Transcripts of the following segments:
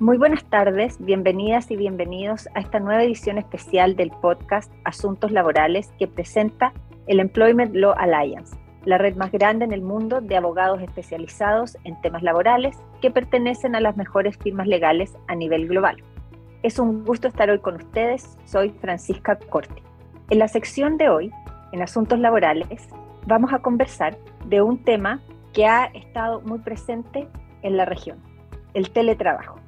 Muy buenas tardes, bienvenidas y bienvenidos a esta nueva edición especial del podcast Asuntos Laborales que presenta el Employment Law Alliance, la red más grande en el mundo de abogados especializados en temas laborales que pertenecen a las mejores firmas legales a nivel global. Es un gusto estar hoy con ustedes, soy Francisca Corti. En la sección de hoy, en Asuntos Laborales, vamos a conversar de un tema que ha estado muy presente en la región, el teletrabajo.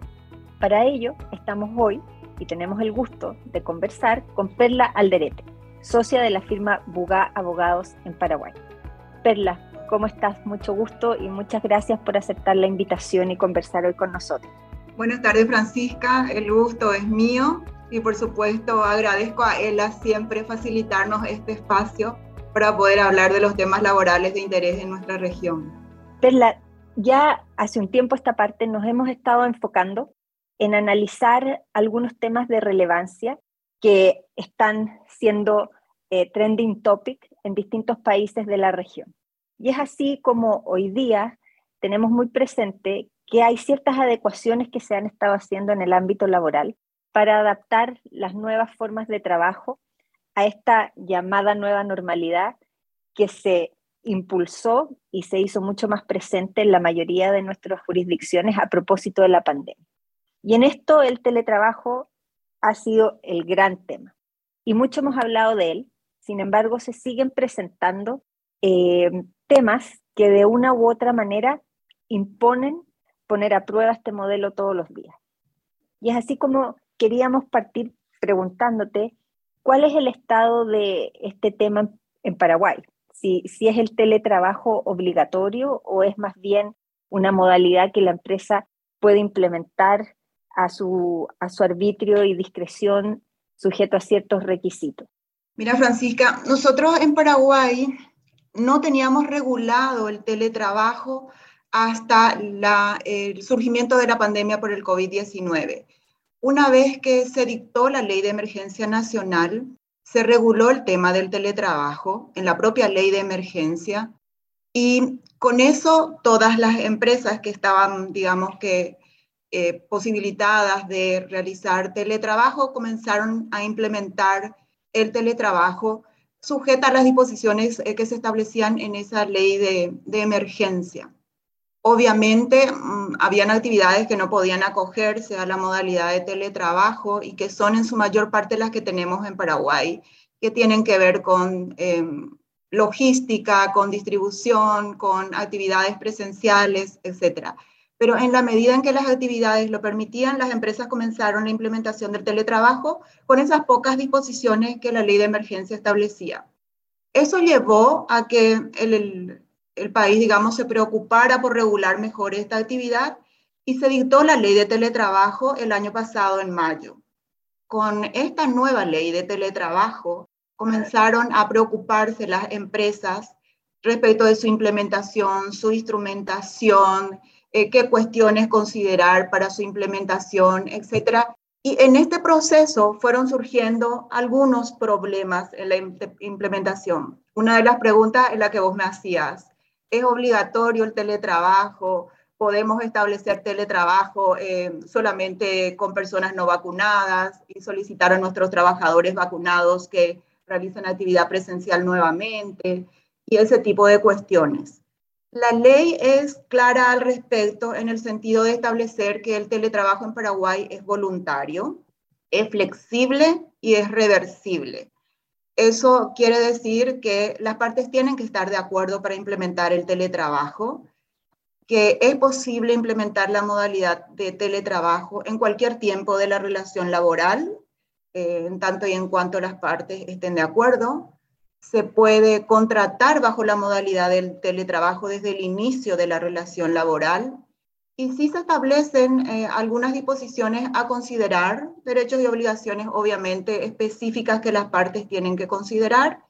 Para ello, estamos hoy y tenemos el gusto de conversar con Perla Alderete, socia de la firma Bugá Abogados en Paraguay. Perla, ¿cómo estás? Mucho gusto y muchas gracias por aceptar la invitación y conversar hoy con nosotros. Buenas tardes, Francisca. El gusto es mío y por supuesto agradezco a ELA siempre facilitarnos este espacio para poder hablar de los temas laborales de interés en nuestra región. Perla, ya hace un tiempo esta parte nos hemos estado enfocando en analizar algunos temas de relevancia que están siendo eh, trending topic en distintos países de la región. Y es así como hoy día tenemos muy presente que hay ciertas adecuaciones que se han estado haciendo en el ámbito laboral para adaptar las nuevas formas de trabajo a esta llamada nueva normalidad que se impulsó y se hizo mucho más presente en la mayoría de nuestras jurisdicciones a propósito de la pandemia. Y en esto el teletrabajo ha sido el gran tema. Y mucho hemos hablado de él, sin embargo se siguen presentando eh, temas que de una u otra manera imponen poner a prueba este modelo todos los días. Y es así como queríamos partir preguntándote cuál es el estado de este tema en Paraguay, si, si es el teletrabajo obligatorio o es más bien una modalidad que la empresa puede implementar a su, a su arbitrio y discreción sujeto a ciertos requisitos. Mira, Francisca, nosotros en Paraguay no teníamos regulado el teletrabajo hasta el surgimiento de la pandemia por el COVID-19. Una vez que se dictó la ley de emergencia nacional, se reguló el tema del teletrabajo en la propia ley de emergencia y con eso todas las empresas que estaban, digamos que, eh, posibilitadas de realizar teletrabajo comenzaron a implementar el teletrabajo sujeta a las disposiciones eh, que se establecían en esa ley de, emergencia. Obviamente, mmm, habían actividades que no podían acogerse a la modalidad de teletrabajo y que son en su mayor parte las que tenemos en Paraguay, que tienen que ver con eh, logística, con distribución, con actividades presenciales, etcétera pero en la medida en que las actividades lo permitían, las empresas comenzaron la implementación del teletrabajo con esas pocas disposiciones que la ley de emergencia establecía. Eso llevó a que el, el, país, digamos, se preocupara por regular mejor esta actividad y se dictó la ley de teletrabajo el año pasado, en mayo. Con esta nueva ley de teletrabajo, comenzaron a preocuparse las empresas respecto de su implementación, su instrumentación, eh, qué cuestiones considerar para su implementación, etcétera. Y en este proceso fueron surgiendo algunos problemas en la implementación. Una de las preguntas es la que vos me hacías. ¿Es obligatorio el teletrabajo? ¿Podemos establecer teletrabajo eh, solamente con personas no vacunadas y solicitar a nuestros trabajadores vacunados que realicen actividad presencial nuevamente? Y ese tipo de cuestiones. La ley es clara al respecto en el sentido de establecer que el teletrabajo en Paraguay es voluntario, es flexible y es reversible. Eso quiere decir que las partes tienen que estar de acuerdo para implementar el teletrabajo, que es posible implementar la modalidad de teletrabajo en cualquier tiempo de la relación laboral, eh, en tanto y en cuanto las partes estén de acuerdo, se puede contratar bajo la modalidad del teletrabajo desde el inicio de la relación laboral. Y sí se establecen eh, algunas disposiciones a considerar, derechos y obligaciones obviamente específicas que las partes tienen que considerar.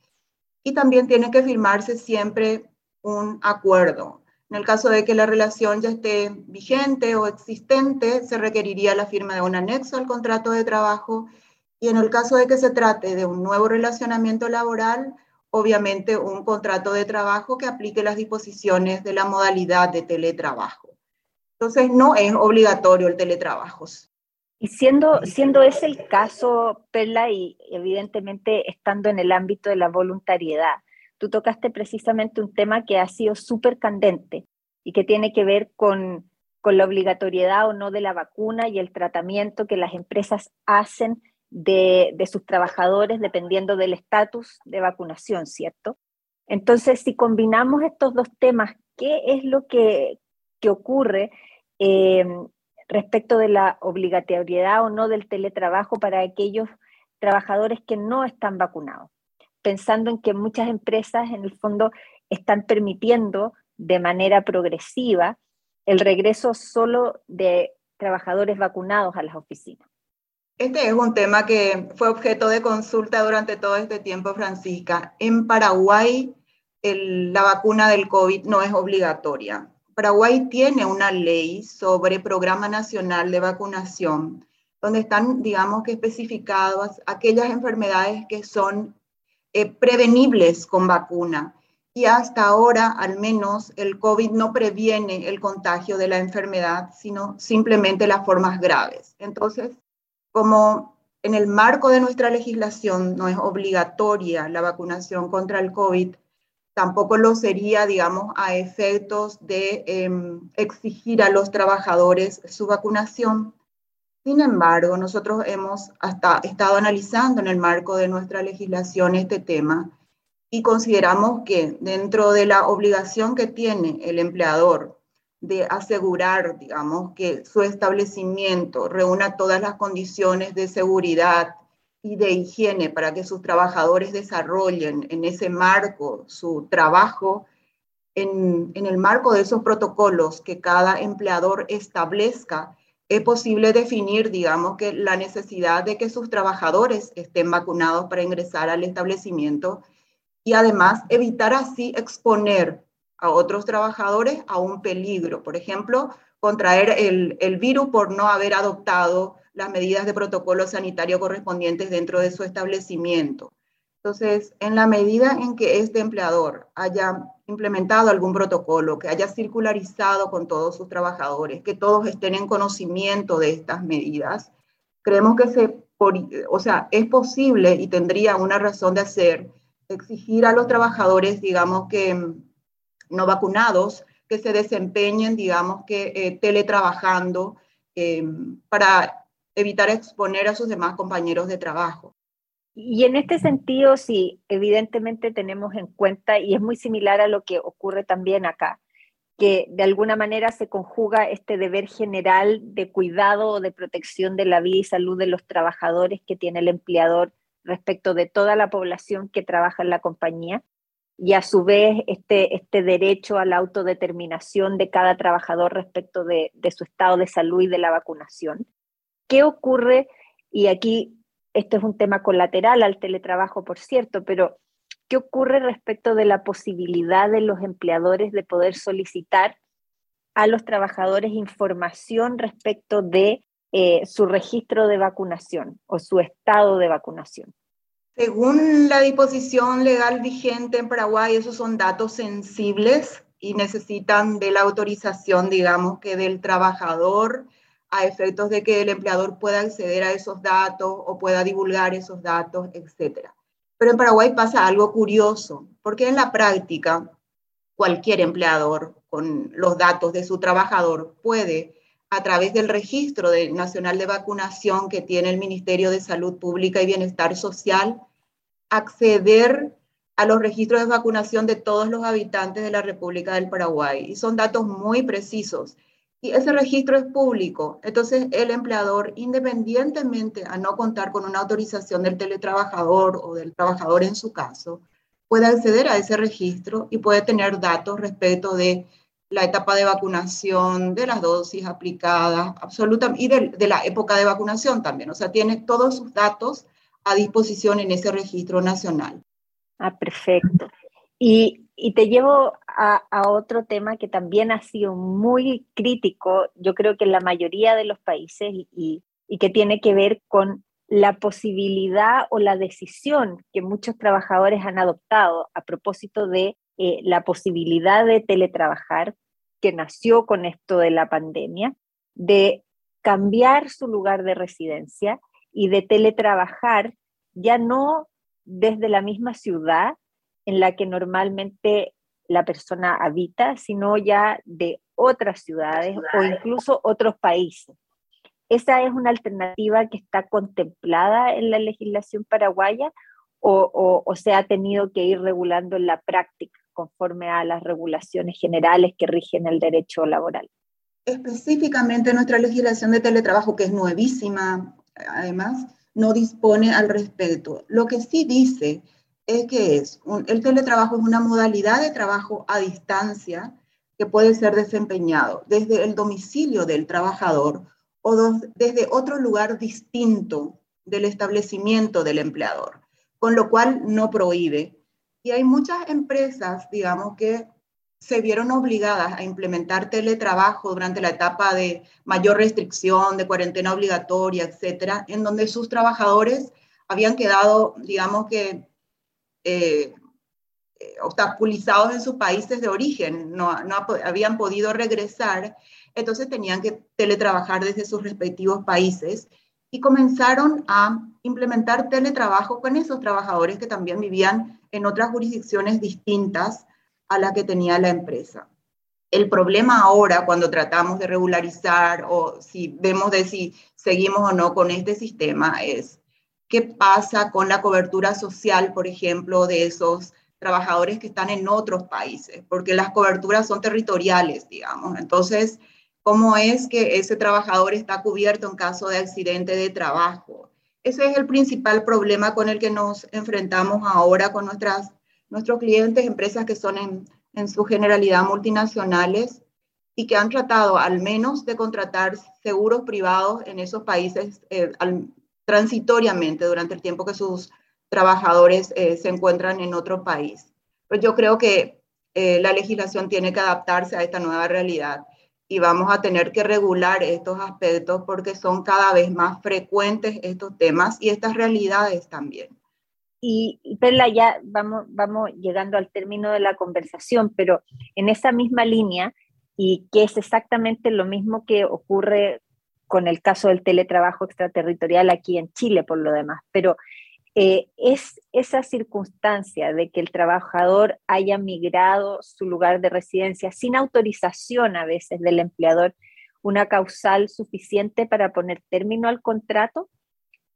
Y también tiene que firmarse siempre un acuerdo. En el caso de que la relación ya esté vigente o existente, se requeriría la firma de un anexo al contrato de trabajo. Y en el caso de que se trate de un nuevo relacionamiento laboral, obviamente un contrato de trabajo que aplique las disposiciones de la modalidad de teletrabajo. Entonces, no es obligatorio el teletrabajo. Y siendo, siendo ese el caso, Perla, y evidentemente estando en el ámbito de la voluntariedad, tú tocaste precisamente un tema que ha sido súper candente y que tiene que ver con, con la obligatoriedad o no de la vacuna y el tratamiento que las empresas hacen de, sus trabajadores dependiendo del estatus de vacunación, ¿cierto? Entonces, si combinamos estos dos temas, ¿qué es lo que, que ocurre eh, respecto de la obligatoriedad o no del teletrabajo para aquellos trabajadores que no están vacunados? Pensando en que muchas empresas, en el fondo, están permitiendo de manera progresiva el regreso solo de trabajadores vacunados a las oficinas. Este es un tema que fue objeto de consulta durante todo este tiempo, Francisca. En Paraguay, la vacuna del COVID no es obligatoria. Paraguay tiene una ley sobre Programa Nacional de Vacunación, donde están, digamos que especificadas aquellas enfermedades que son eh, prevenibles con vacuna. Y hasta ahora, al menos, el COVID no previene el contagio de la enfermedad, sino simplemente las formas graves. Entonces, como en el marco de nuestra legislación no es obligatoria la vacunación contra el COVID, tampoco lo sería, digamos, a efectos de em, exigir a los trabajadores su vacunación. Sin embargo, nosotros hemos hasta estado analizando en el marco de nuestra legislación este tema y consideramos que dentro de la obligación que tiene el empleador de asegurar, digamos, que su establecimiento reúna todas las condiciones de seguridad y de higiene para que sus trabajadores desarrollen en ese marco su trabajo, en, en el marco de esos protocolos que cada empleador establezca, es posible definir, digamos, que la necesidad de que sus trabajadores estén vacunados para ingresar al establecimiento y además evitar así exponer a otros trabajadores a un peligro. Por ejemplo, contraer el, el virus por no haber adoptado las medidas de protocolo sanitario correspondientes dentro de su establecimiento. Entonces, en la medida en que este empleador haya implementado algún protocolo, que haya circularizado con todos sus trabajadores, que todos estén en conocimiento de estas medidas, creemos que se, o sea, es posible y tendría una razón de hacer exigir a los trabajadores, digamos, que no vacunados que se desempeñen, digamos que eh, teletrabajando eh, para evitar exponer a sus demás compañeros de trabajo. Y en este sentido, sí, evidentemente tenemos en cuenta, y es muy similar a lo que ocurre también acá, que de alguna manera se conjuga este deber general de cuidado o de protección de la vida y salud de los trabajadores que tiene el empleador respecto de toda la población que trabaja en la compañía, y a su vez este, este derecho a la autodeterminación de cada trabajador respecto de, su estado de salud y de la vacunación. ¿Qué ocurre? Y aquí esto es un tema colateral al teletrabajo, por cierto, pero ¿qué ocurre respecto de la posibilidad de los empleadores de poder solicitar a los trabajadores información respecto de eh, su registro de vacunación o su estado de vacunación? Según la disposición legal vigente en Paraguay, esos son datos sensibles y necesitan de la autorización, digamos, que del trabajador a efectos de que el empleador pueda acceder a esos datos o pueda divulgar esos datos, etc. Pero en Paraguay pasa algo curioso, porque en la práctica cualquier empleador con los datos de su trabajador puede, a través del registro nacional de vacunación que tiene el Ministerio de Salud Pública y Bienestar Social, acceder a los registros de vacunación de todos los habitantes de la República del Paraguay. Y son datos muy precisos. Y ese registro es público. Entonces, el empleador, independientemente a no contar con una autorización del teletrabajador o del trabajador en su caso, puede acceder a ese registro y puede tener datos respecto de la etapa de vacunación, de las dosis aplicadas, absolutamente, y de, de la época de vacunación también. O sea, tiene todos sus datos a disposición en ese registro nacional. Ah, perfecto. Y, te llevo a, otro tema que también ha sido muy crítico, yo creo que en la mayoría de los países, y, que tiene que ver con la posibilidad o la decisión que muchos trabajadores han adoptado a propósito de eh, la posibilidad de teletrabajar, que nació con esto de la pandemia, de cambiar su lugar de residencia y de teletrabajar ya no desde la misma ciudad en la que normalmente la persona habita, sino ya de otras ciudades o incluso otros países. ¿Esa es una alternativa que está contemplada en la legislación paraguaya o, se ha tenido que ir regulando en la práctica conforme a las regulaciones generales que rigen el derecho laboral? Específicamente nuestra legislación de teletrabajo, que es nuevísima, además, no dispone al respecto. Lo que sí dice es que es el teletrabajo es una modalidad de trabajo a distancia que puede ser desempeñado desde el domicilio del trabajador o desde otro lugar distinto del establecimiento del empleador, con lo cual no prohíbe. Y hay muchas empresas, digamos, que se vieron obligadas a implementar teletrabajo durante la etapa de mayor restricción, de cuarentena obligatoria, etcétera, en donde sus trabajadores habían quedado, digamos que, eh, eh, obstaculizados en sus países de origen, no, no habían podido regresar, entonces tenían que teletrabajar desde sus respectivos países y comenzaron a implementar teletrabajo con esos trabajadores que también vivían en otras jurisdicciones distintas a la que tenía la empresa. El problema ahora, cuando tratamos de regularizar o si vemos de si seguimos o no con este sistema, es qué pasa con la cobertura social, por ejemplo, de esos trabajadores que están en otros países, porque las coberturas son territoriales, digamos. Entonces, ¿cómo es que ese trabajador está cubierto en caso de accidente de trabajo? Ese es el principal problema con el que nos enfrentamos ahora con nuestras nuestros clientes, empresas que son en, su generalidad multinacionales y que han tratado al menos de contratar seguros privados en esos países eh, transitoriamente durante el tiempo que sus trabajadores eh, se encuentran en otro país. Pues yo creo que eh, la legislación tiene que adaptarse a esta nueva realidad y vamos a tener que regular estos aspectos porque son cada vez más frecuentes estos temas y estas realidades también. Y, Perla, ya vamos, vamos llegando al término de la conversación, pero en esa misma línea, y que es exactamente lo mismo que ocurre con el caso del teletrabajo extraterritorial aquí en Chile, por lo demás, pero eh, es esa circunstancia de que el trabajador haya migrado su lugar de residencia sin autorización a veces del empleador, una causal suficiente para poner término al contrato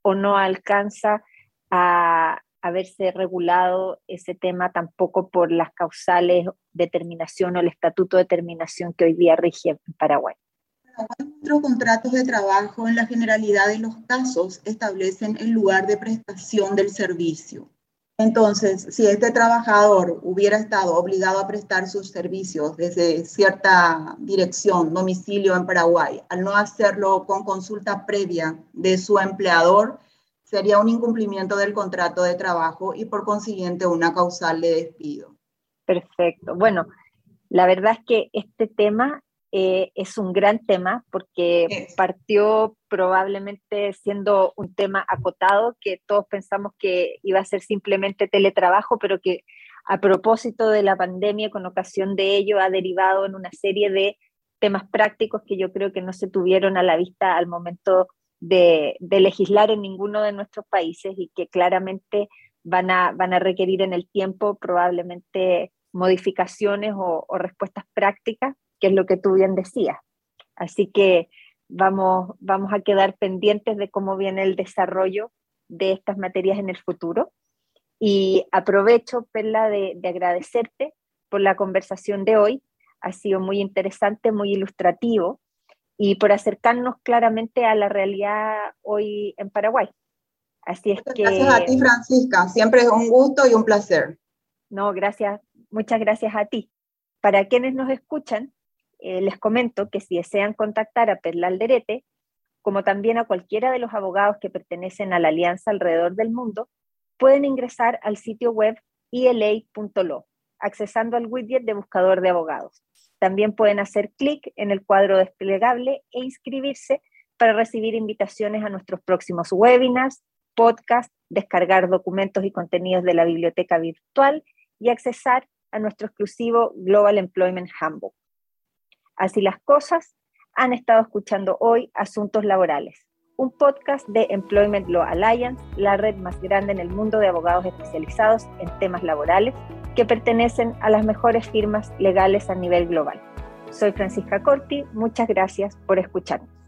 o no alcanza a, haberse regulado ese tema tampoco por las causales de terminación o el estatuto de terminación que hoy día rige en Paraguay. Nuestros contratos de trabajo en la generalidad de los casos establecen el lugar de prestación del servicio. Entonces, si este trabajador hubiera estado obligado a prestar sus servicios desde cierta dirección, domicilio en Paraguay, al no hacerlo con consulta previa de su empleador, sería un incumplimiento del contrato de trabajo y por consiguiente una causal de despido. Perfecto. Bueno, la verdad es que este tema eh, es un gran tema porque partió probablemente siendo un tema acotado que todos pensamos que iba a ser simplemente teletrabajo, pero que a propósito de la pandemia, con ocasión de ello, ha derivado en una serie de temas prácticos que yo creo que no se tuvieron a la vista al momento de, legislar en ninguno de nuestros países y que claramente van a, van a requerir en el tiempo probablemente modificaciones o, respuestas prácticas, que es lo que tú bien decías. Así que vamos, vamos a quedar pendientes de cómo viene el desarrollo de estas materias en el futuro. Y aprovecho, Perla, de, de agradecerte por la conversación de hoy. Ha sido muy interesante, muy ilustrativo y por acercarnos claramente a la realidad hoy en Paraguay. Así es que... Gracias a ti, Francisca. Siempre es un gusto y un placer. No, gracias. Muchas gracias a ti. Para quienes nos escuchan, eh, les comento que si desean contactar a Perla Alderete, como también a cualquiera de los abogados que pertenecen a la Alianza alrededor del mundo, pueden ingresar al sitio web ila.lo, accesando al widget de buscador de abogados. También pueden hacer clic en el cuadro desplegable e inscribirse para recibir invitaciones a nuestros próximos webinars, podcasts, descargar documentos y contenidos de la biblioteca virtual y accesar a nuestro exclusivo Global Employment Handbook. Así las cosas, han estado escuchando hoy Asuntos Laborales, un podcast de Employment Law Alliance, la red más grande en el mundo de abogados especializados en temas laborales que pertenecen a las mejores firmas legales a nivel global. Soy Francisca Corti, muchas gracias por escucharnos.